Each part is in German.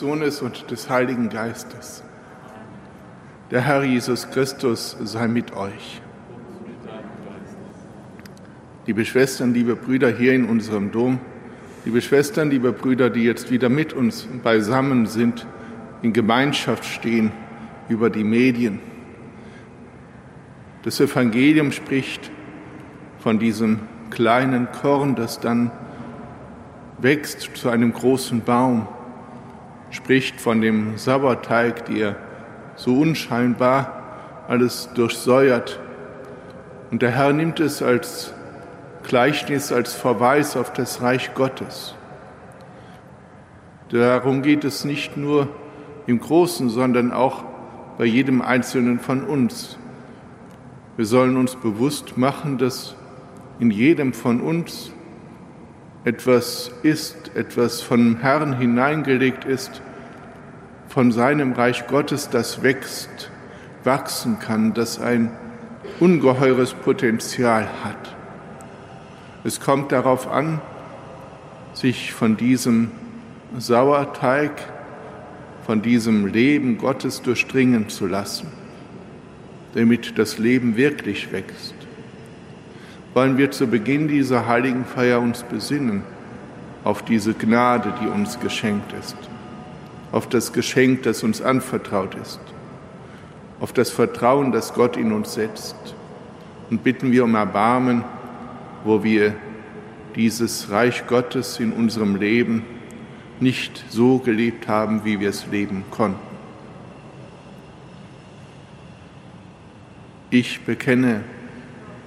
Sohnes und des Heiligen Geistes. Der Herr Jesus Christus sei mit euch. Liebe Schwestern, liebe Brüder hier in unserem Dom, liebe Schwestern, liebe Brüder, die jetzt wieder mit uns beisammen sind, in Gemeinschaft stehen über die Medien. Das Evangelium spricht von diesem kleinen Korn, das dann wächst zu einem großen Baum, spricht von dem Sauerteig, der so unscheinbar alles durchsäuert. Und der Herr nimmt es als Gleichnis, als Verweis auf das Reich Gottes. Darum geht es nicht nur im Großen, sondern auch bei jedem Einzelnen von uns. Wir sollen uns bewusst machen, dass in jedem von uns etwas ist, etwas vom Herrn hineingelegt ist, von seinem Reich Gottes, das wächst, wachsen kann, das ein ungeheures Potenzial hat. Es kommt darauf an, sich von diesem Sauerteig, von diesem Leben Gottes durchdringen zu lassen, damit das Leben wirklich wächst. Wollen wir zu Beginn dieser heiligen Feier uns besinnen auf diese Gnade, die uns geschenkt ist, auf das Geschenk, das uns anvertraut ist, auf das Vertrauen, das Gott in uns setzt und bitten wir um Erbarmen, wo wir dieses Reich Gottes in unserem Leben nicht so gelebt haben, wie wir es leben konnten. Ich bekenne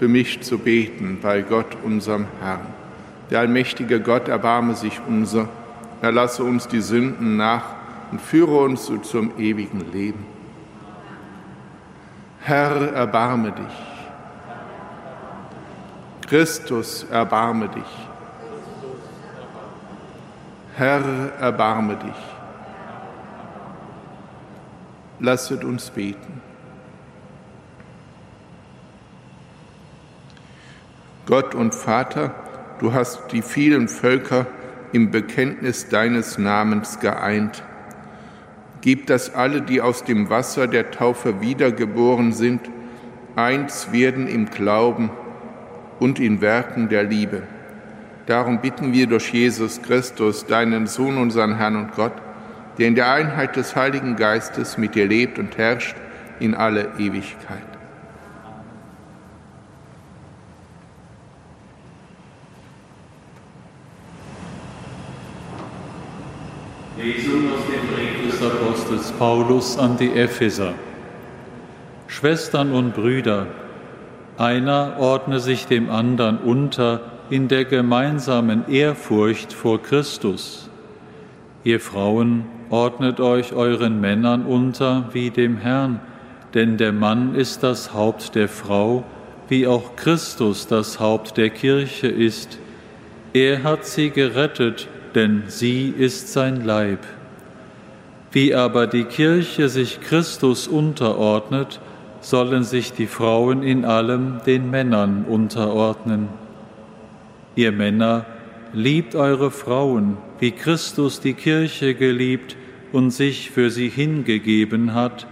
für mich zu beten bei Gott, unserem Herrn. Der allmächtige Gott erbarme sich unser, erlasse uns die Sünden nach und führe uns zum ewigen Leben. Herr, erbarme dich. Christus, erbarme dich. Herr, erbarme dich. Lasset uns beten. Gott und Vater, du hast die vielen Völker im Bekenntnis deines Namens geeint. Gib, dass alle, die aus dem Wasser der Taufe wiedergeboren sind, eins werden im Glauben und in Werken der Liebe Darum bitten wir durch Jesus Christus, deinen Sohn, unseren Herrn und Gott, der in der Einheit des Heiligen Geistes mit dir lebt und herrscht in alle Ewigkeit. Lesung aus dem Brief des Apostels Paulus an die Epheser. Schwestern und Brüder, einer ordne sich dem anderen unter, in der gemeinsamen Ehrfurcht vor Christus. Ihr Frauen, ordnet euch euren Männern unter wie dem Herrn, denn der Mann ist das Haupt der Frau, wie auch Christus das Haupt der Kirche ist. Er hat sie gerettet, denn sie ist sein Leib. Wie aber die Kirche sich Christus unterordnet, sollen sich die Frauen in allem den Männern unterordnen. Ihr Männer, liebt eure Frauen, wie Christus die Kirche geliebt und sich für sie hingegeben hat,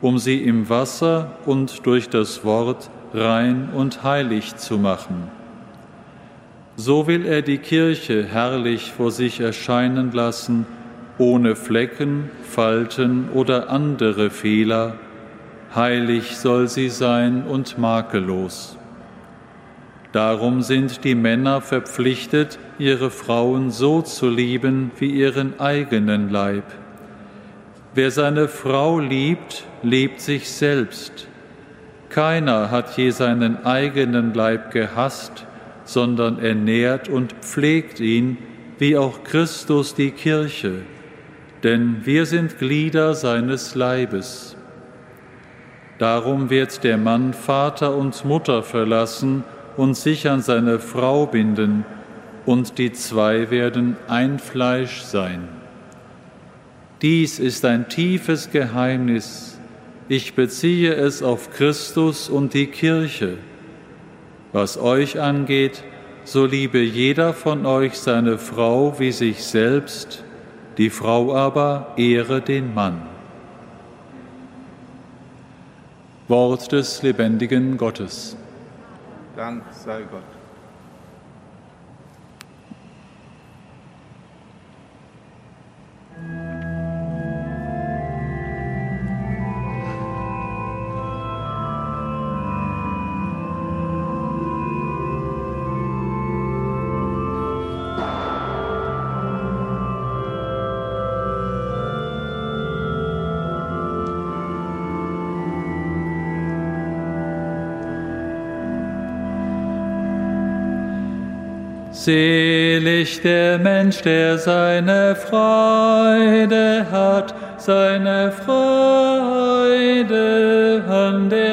um sie im Wasser und durch das Wort rein und heilig zu machen. So will er die Kirche herrlich vor sich erscheinen lassen, ohne Flecken, Falten oder andere Fehler. Heilig soll sie sein und makellos. Darum sind die Männer verpflichtet, ihre Frauen so zu lieben wie ihren eigenen Leib. Wer seine Frau liebt, liebt sich selbst. Keiner hat je seinen eigenen Leib gehasst, sondern ernährt und pflegt ihn, wie auch Christus die Kirche. Denn wir sind Glieder seines Leibes. Darum wird der Mann Vater und Mutter verlassen und sich an seine Frau binden, und die zwei werden ein Fleisch sein. Dies ist ein tiefes Geheimnis. Ich beziehe es auf Christus und die Kirche. Was euch angeht, so liebe jeder von euch seine Frau wie sich selbst, die Frau aber ehre den Mann. Wort des lebendigen Gottes. Dank sei Gott. Selig der Mensch, der seine Freude hat, seine Freude an der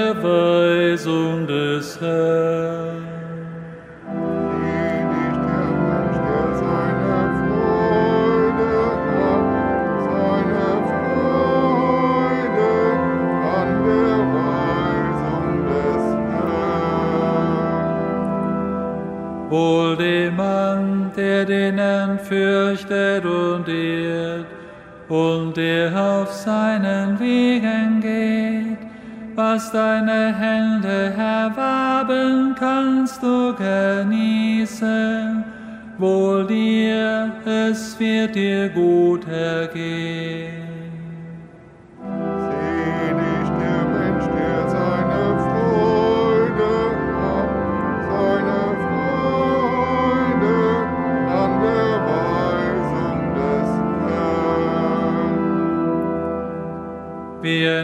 fürchtet und ehrt, und der auf seinen Wegen geht. Was deine Hände erwarben, kannst du genießen. Wohl dir, es wird dir gut ergehen.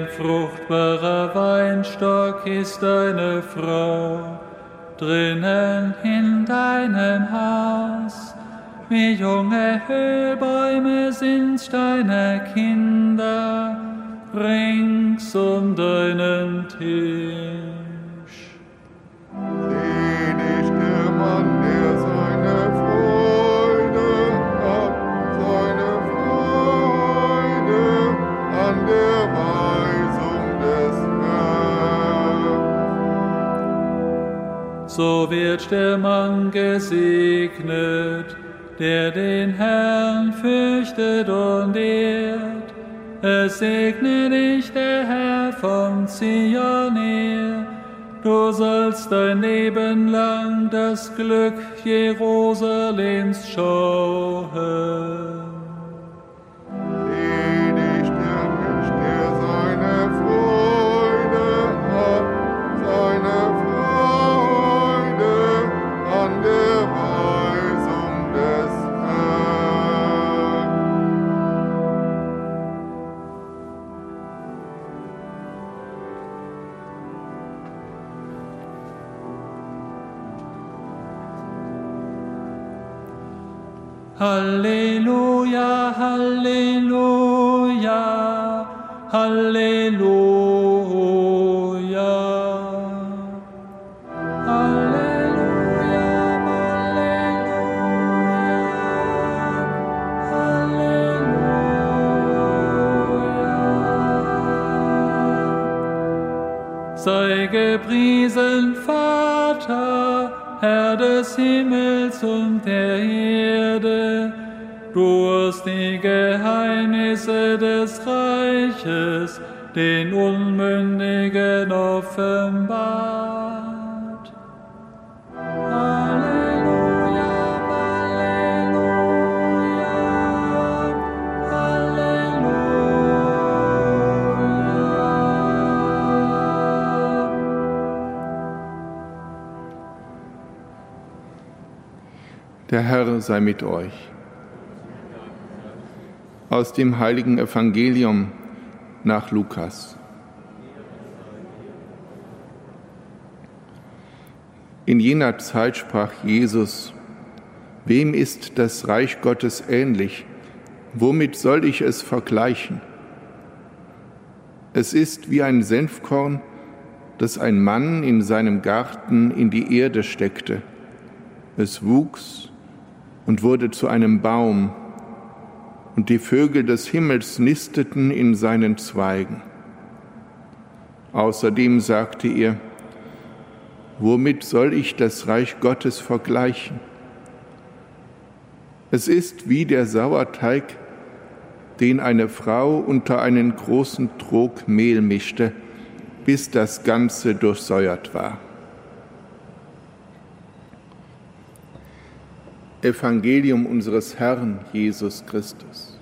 Herrn. Wie ein fruchtbarer Weinstock ist deine Frau drinnen in deinem Haus. Wie junge Ölbäume sind deine Kinder rings um deinen Tisch. Selig der Mann, der seine Freude So wird der Mann gesegnet, der den Herrn fürchtet und ehrt. Es segne dich der Herr von Zion her. Du sollst dein Leben lang das Glück Jerusalems schauen. Selig der Mensch, der seine Freude Halleluja, Halleluja, Halleluja. Halleluja, Halleluja, Halleluja. Sei gepriesen, Vater, Herr des Himmels und der. Du hast die Geheimnisse des Reiches den Unmündigen offenbart. Halleluja, Halleluja, Halleluja. Der Herr sei mit euch. Aus dem heiligen Evangelium nach Lukas. In jener Zeit sprach Jesus, Wem ist das Reich Gottes ähnlich? Womit soll ich es vergleichen? Es ist wie ein Senfkorn, das ein Mann in seinem Garten in die Erde steckte. Es wuchs und wurde zu einem Baum, und die Vögel des Himmels nisteten in seinen Zweigen. Außerdem sagte er, womit soll ich das Reich Gottes vergleichen? Es ist wie der Sauerteig, den eine Frau unter einen großen Trog Mehl mischte, bis das Ganze durchsäuert war. Evangelium unseres Herrn Jesus Christus.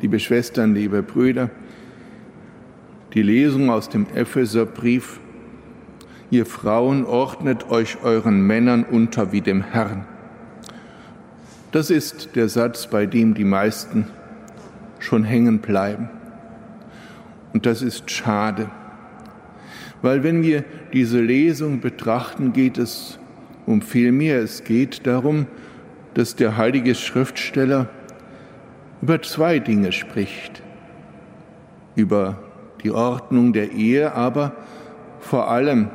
Liebe Schwestern, liebe Brüder, die Lesung aus dem Epheserbrief, ihr Frauen ordnet euch euren Männern unter wie dem Herrn. Das ist der Satz, bei dem die meisten schon hängen bleiben. Und das ist schade, weil wenn wir diese Lesung betrachten, geht es um viel mehr. Es geht darum, dass der heilige Schriftsteller über zwei Dinge spricht. Über die Ordnung der Ehe, aber vor allem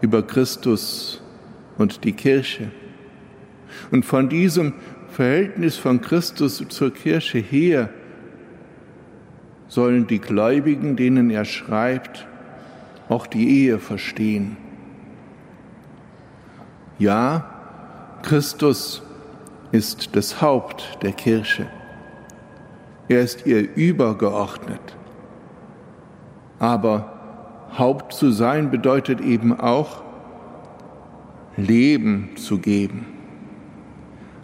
über Christus und die Kirche. Und von diesem Verhältnis von Christus zur Kirche her sollen die Gläubigen, denen er schreibt, auch die Ehe verstehen. Ja, Christus ist das Haupt der Kirche. Er ist ihr übergeordnet. Aber Haupt zu sein bedeutet eben auch, Leben zu geben,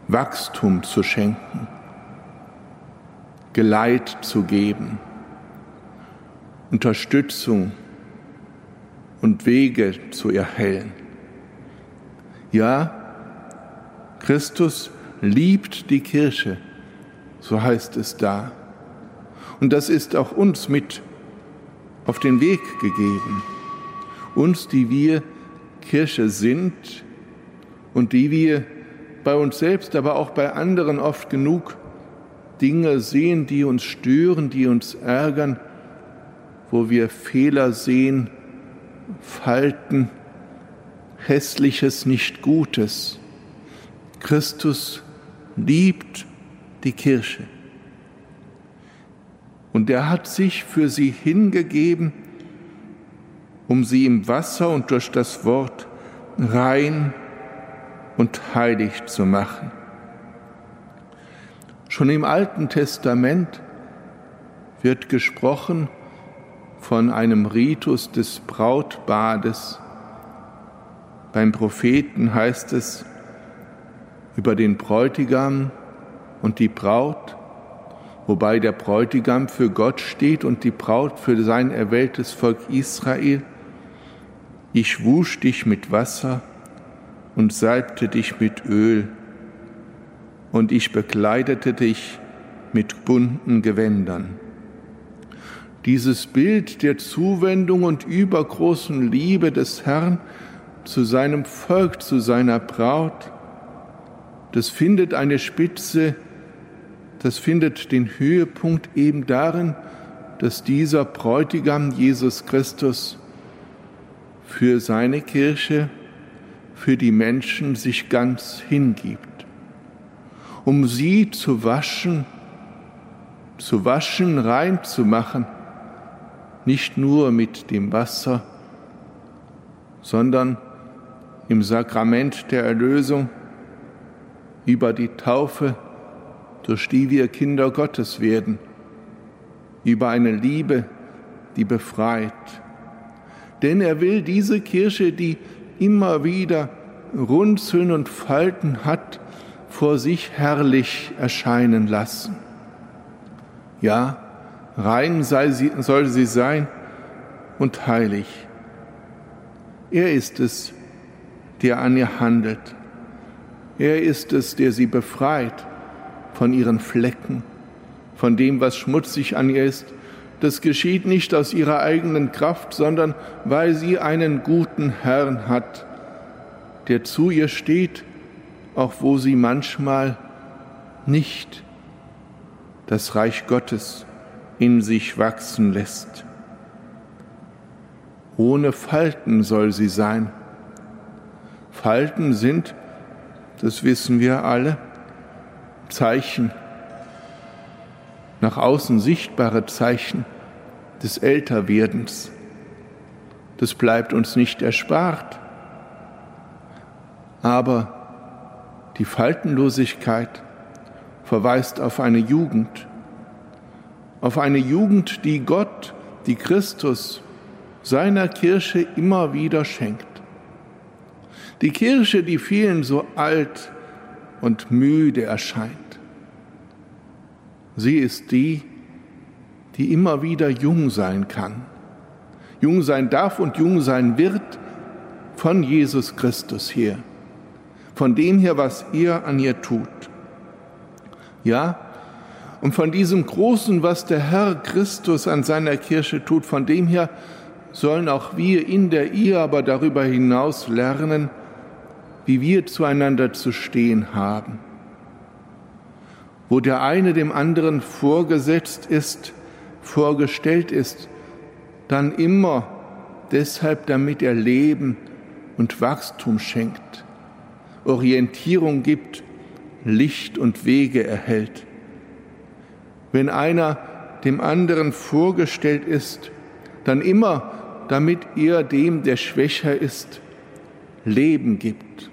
Wachstum zu schenken, Geleit zu geben, Unterstützung und Wege zu erhellen. Ja, Christus liebt die Kirche, so heißt es da. Und das ist auch uns mit auf den Weg gegeben. Uns, die wir Kirche sind und die wir bei uns selbst, aber auch bei anderen oft genug Dinge sehen, die uns stören, die uns ärgern, wo wir Fehler sehen, Falten, Hässliches, nicht Gutes. Christus liebt die Kirche. Und er hat sich für sie hingegeben, um sie im Wasser und durch das Wort rein und heilig zu machen. Schon im Alten Testament wird gesprochen von einem Ritus des Brautbades. Beim Propheten heißt es über den Bräutigam und die Braut, wobei der Bräutigam für Gott steht und die Braut für sein erwähltes Volk Israel. Ich wusch dich mit Wasser und salbte dich mit Öl, und ich bekleidete dich mit bunten Gewändern. Dieses Bild der Zuwendung und übergroßen Liebe des Herrn zu seinem Volk, zu seiner Braut, das findet eine Spitze das findet den Höhepunkt eben darin, dass dieser Bräutigam Jesus Christus für seine Kirche, für die Menschen sich ganz hingibt, um sie zu waschen, zu waschen, rein zu machen, nicht nur mit dem Wasser, sondern im Sakrament der Erlösung über die Taufe durch die wir Kinder Gottes werden, über eine Liebe, die befreit. Denn er will diese Kirche, die immer wieder Runzeln und Falten hat, vor sich herrlich erscheinen lassen. Ja, rein sie, soll sie sein und heilig. Er ist es, der an ihr handelt. Er ist es, der sie befreit von ihren Flecken, von dem, was schmutzig an ihr ist, Das geschieht nicht aus ihrer eigenen Kraft, sondern weil sie einen guten Herrn hat, der zu ihr steht, auch wo sie manchmal nicht das Reich Gottes in sich wachsen lässt. Ohne Falten soll sie sein. Falten sind, das wissen wir alle, Zeichen, nach außen sichtbare Zeichen des Älterwerdens. Das bleibt uns nicht erspart. Aber die Faltenlosigkeit verweist auf eine Jugend, auf eine Jugend, die Gott, die Christus seiner Kirche immer wieder schenkt. Die Kirche, die vielen so alt und müde erscheint. Sie ist die, die immer wieder jung sein kann, jung sein darf und jung sein wird von Jesus Christus her, von dem her, was er an ihr tut. Ja, und von diesem Großen, was der Herr Christus an seiner Kirche tut, von dem her sollen auch wir in der ihr, aber darüber hinaus lernen, wie wir zueinander zu stehen haben. Wo der eine dem anderen vorgesetzt ist, vorgestellt ist, dann immer deshalb, damit er Leben und Wachstum schenkt, Orientierung gibt, Licht und Wege erhält. Wenn einer dem anderen vorgestellt ist, dann immer, damit er dem, der schwächer ist, Leben gibt.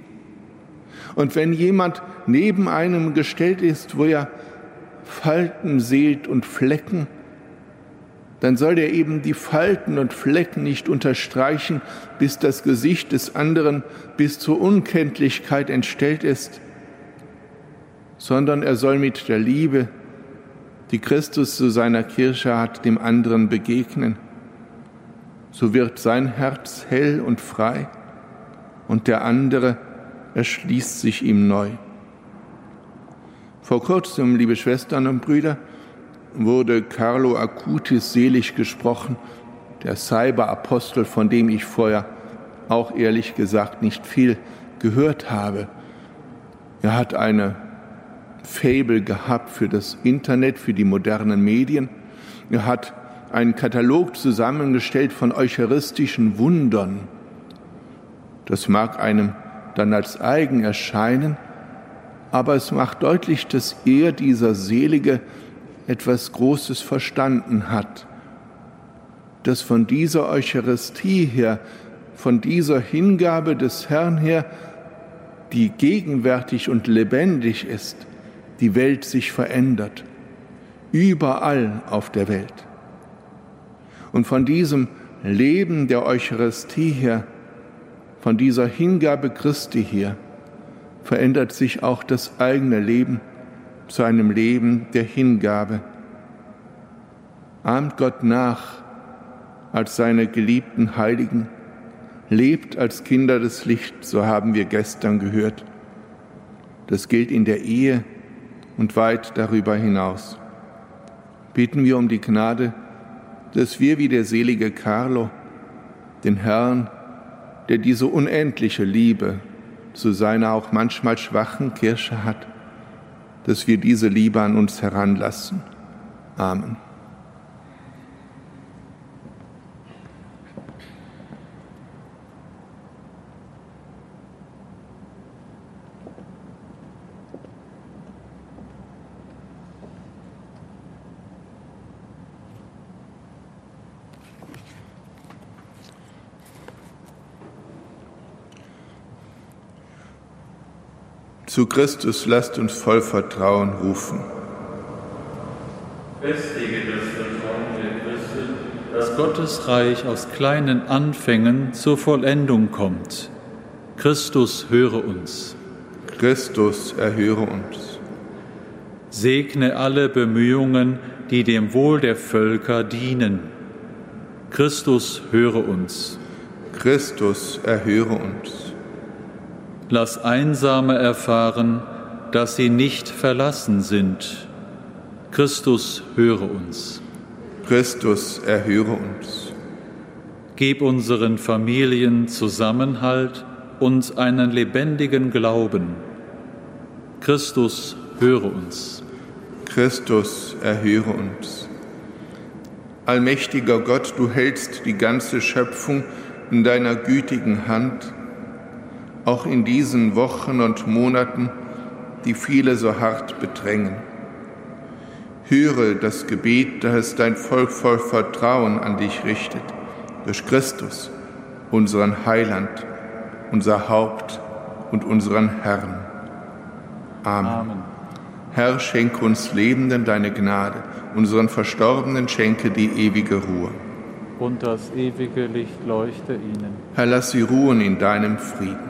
Und wenn jemand neben einem gestellt ist, wo er Falten seht und Flecken, dann soll er eben die Falten und Flecken nicht unterstreichen, bis das Gesicht des anderen bis zur Unkenntlichkeit entstellt ist, sondern er soll mit der Liebe, die Christus zu seiner Kirche hat, dem anderen begegnen. So wird sein Herz hell und frei und der andere erschließt sich ihm neu. Vor kurzem, liebe Schwestern und Brüder, wurde Carlo Acutis selig gesprochen, der Cyberapostel, von dem ich vorher auch ehrlich gesagt nicht viel gehört habe. Er hat eine Fable gehabt für das Internet, für die modernen Medien. Er hat einen Katalog zusammengestellt von eucharistischen Wundern. Das mag einem dann als eigen erscheinen, aber es macht deutlich, dass er, dieser Selige, etwas Großes verstanden hat, dass von dieser Eucharistie her, von dieser Hingabe des Herrn her, die gegenwärtig und lebendig ist, die Welt sich verändert, überall auf der Welt. Und von diesem Leben der Eucharistie her, von dieser Hingabe Christi her, verändert sich auch das eigene Leben zu einem Leben der Hingabe. Ahmt Gott nach als seine geliebten Heiligen, lebt als Kinder des Lichts, so haben wir gestern gehört. Das gilt in der Ehe und weit darüber hinaus. Beten wir um die Gnade, dass wir wie der selige Carlo den Herrn, der diese unendliche Liebe zu seiner auch manchmal schwachen Kirche hat, dass wir diese Liebe an uns heranlassen. Amen. Zu Christus lasst uns voll Vertrauen rufen. Festige das Vertrauen der Christen, dass Gottes Reich aus kleinen Anfängen zur Vollendung kommt. Christus höre uns. Christus erhöre uns. Segne alle Bemühungen, die dem Wohl der Völker dienen. Christus höre uns. Christus erhöre uns. Lass Einsame erfahren, dass sie nicht verlassen sind. Christus höre uns. Christus, erhöre uns. Gib unseren Familien Zusammenhalt und einen lebendigen Glauben. Christus, höre uns. Christus, erhöre uns. Allmächtiger Gott, du hältst die ganze Schöpfung in deiner gütigen Hand, auch in diesen Wochen und Monaten, die viele so hart bedrängen. Höre das Gebet, das dein Volk voll Vertrauen an dich richtet, durch Christus, unseren Heiland, unser Haupt und unseren Herrn. Amen. Amen. Herr, schenke uns Lebenden deine Gnade, unseren Verstorbenen schenke die ewige Ruhe. Und das ewige Licht leuchte ihnen. Herr, lass sie ruhen in deinem Frieden.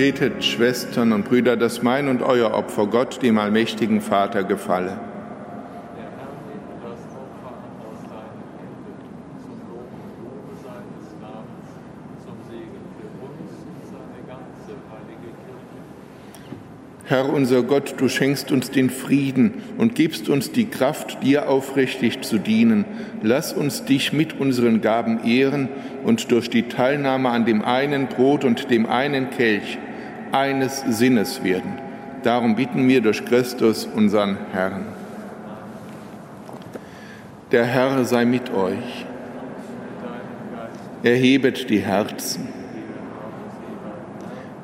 Betet, Schwestern und Brüder, dass mein und euer Opfer Gott, dem allmächtigen Vater, gefalle. Herr unser Gott, du schenkst uns den Frieden und gibst uns die Kraft, dir aufrichtig zu dienen. Lass uns dich mit unseren Gaben ehren und durch die Teilnahme an dem einen Brot und dem einen Kelch eines Sinnes werden. Darum bitten wir durch Christus, unseren Herrn. Der Herr sei mit euch. Erhebet die Herzen.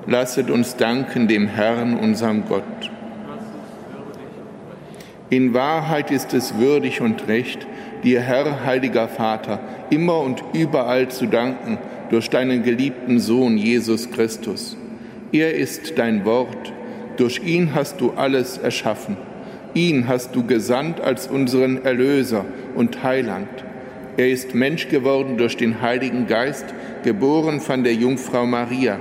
Lasset uns danken dem Herrn, unserem Gott. In Wahrheit ist es würdig und recht, dir, Herr, heiliger Vater, immer und überall zu danken durch deinen geliebten Sohn Jesus Christus er ist dein Wort, durch ihn hast du alles erschaffen. Ihn hast du gesandt als unseren Erlöser und Heiland. Er ist Mensch geworden durch den Heiligen Geist, geboren von der Jungfrau Maria.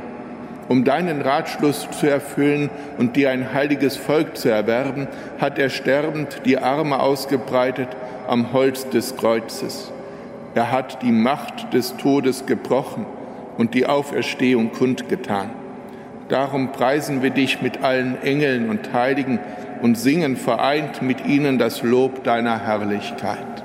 Um deinen Ratschluss zu erfüllen und dir ein heiliges Volk zu erwerben, hat er sterbend die Arme ausgebreitet am Holz des Kreuzes. Er hat die Macht des Todes gebrochen und die Auferstehung kundgetan. Darum preisen wir dich mit allen Engeln und Heiligen und singen vereint mit ihnen das Lob deiner Herrlichkeit.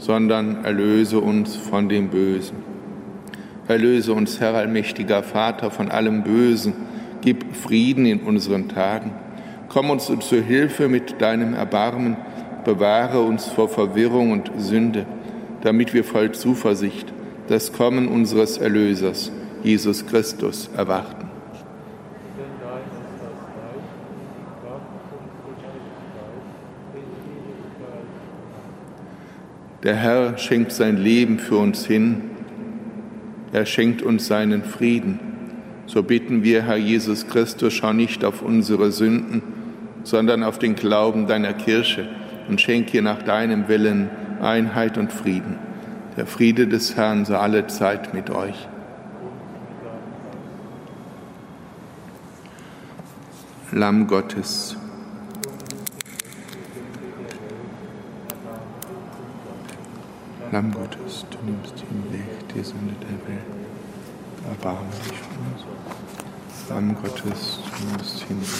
sondern erlöse uns von dem Bösen. Erlöse uns, Herr allmächtiger Vater, von allem Bösen, gib Frieden in unseren Tagen. Komm uns zu Hilfe mit deinem Erbarmen, bewahre uns vor Verwirrung und Sünde, damit wir voll Zuversicht das Kommen unseres Erlösers, Jesus Christus, erwarten. Der Herr schenkt sein Leben für uns hin. Er schenkt uns seinen Frieden. So bitten wir, Herr Jesus Christus, schau nicht auf unsere Sünden, sondern auf den Glauben deiner Kirche und schenke nach deinem Willen Einheit und Frieden. Der Friede des Herrn sei alle Zeit mit euch. Lamm Gottes, Lamm Gottes, du nimmst hinweg die Sünde der Welt. erbarme dich von uns. Lamm Gottes, du musst hinweg.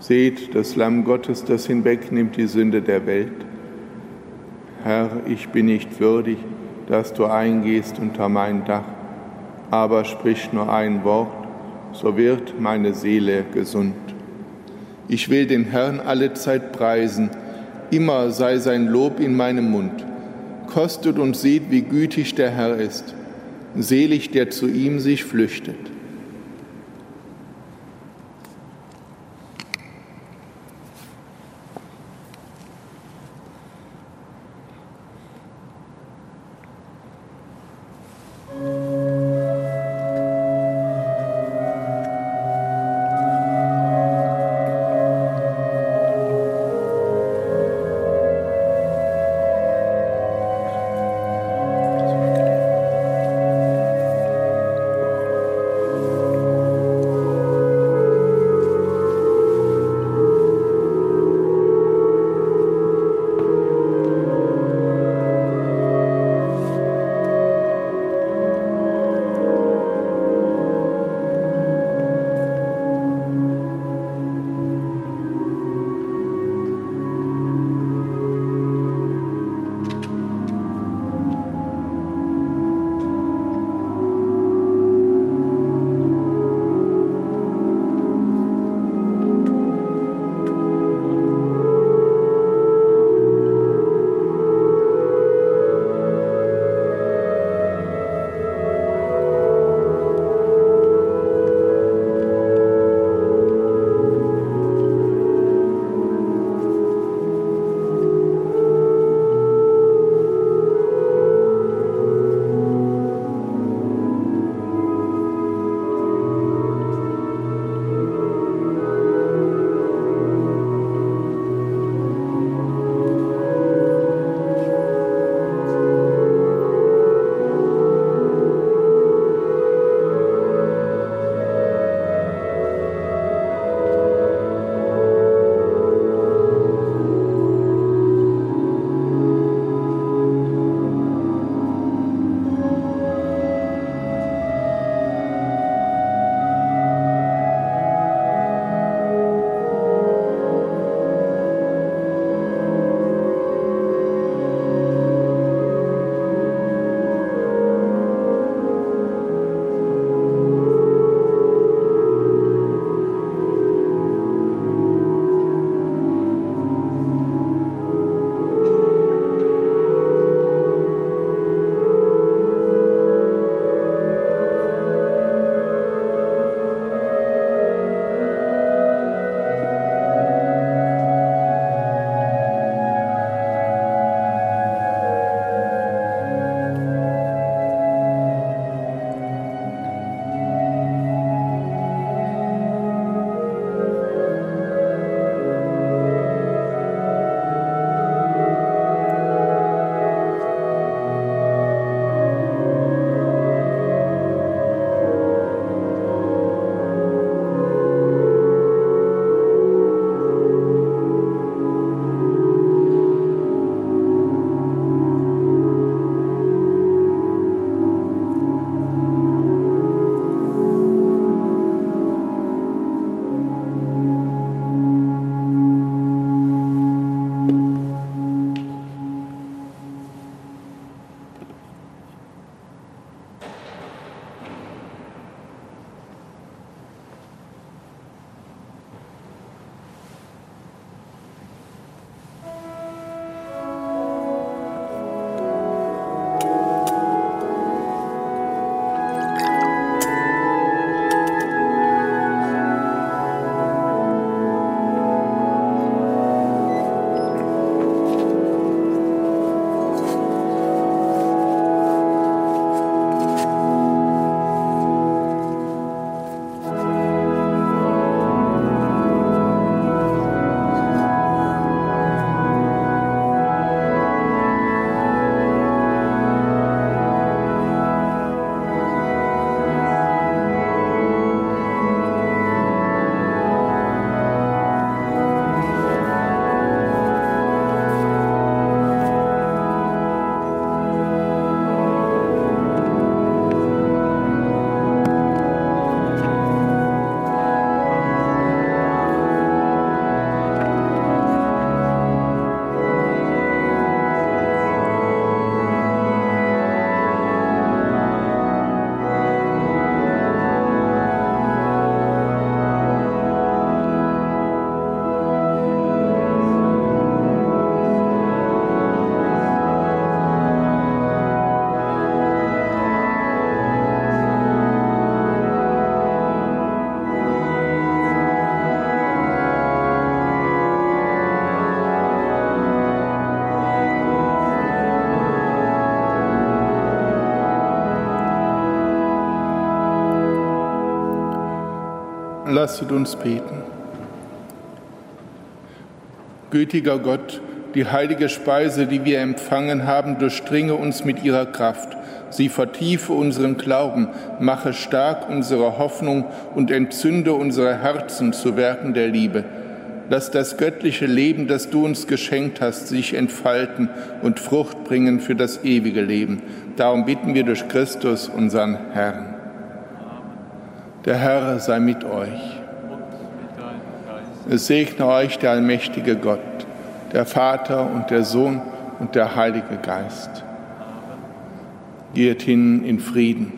Seht das Lamm Gottes, das hinwegnimmt die Sünde der Welt. Herr, ich bin nicht würdig, dass du eingehst unter mein Dach, aber sprich nur ein Wort, so wird meine Seele gesund. Ich will den Herrn alle Zeit preisen, immer sei sein Lob in meinem Mund. Kostet und seht, wie gütig der Herr ist, selig, der zu ihm sich flüchtet. Lasset uns beten. Gütiger Gott, die heilige Speise, die wir empfangen haben, durchdringe uns mit ihrer Kraft. Sie vertiefe unseren Glauben, mache stark unsere Hoffnung und entzünde unsere Herzen zu Werken der Liebe. Lass das göttliche Leben, das du uns geschenkt hast, sich entfalten und Frucht bringen für das ewige Leben. Darum bitten wir durch Christus, unseren Herrn. Der Herr sei mit euch. Es segne euch der allmächtige Gott, der Vater und der Sohn und der Heilige Geist. Geht hin in Frieden.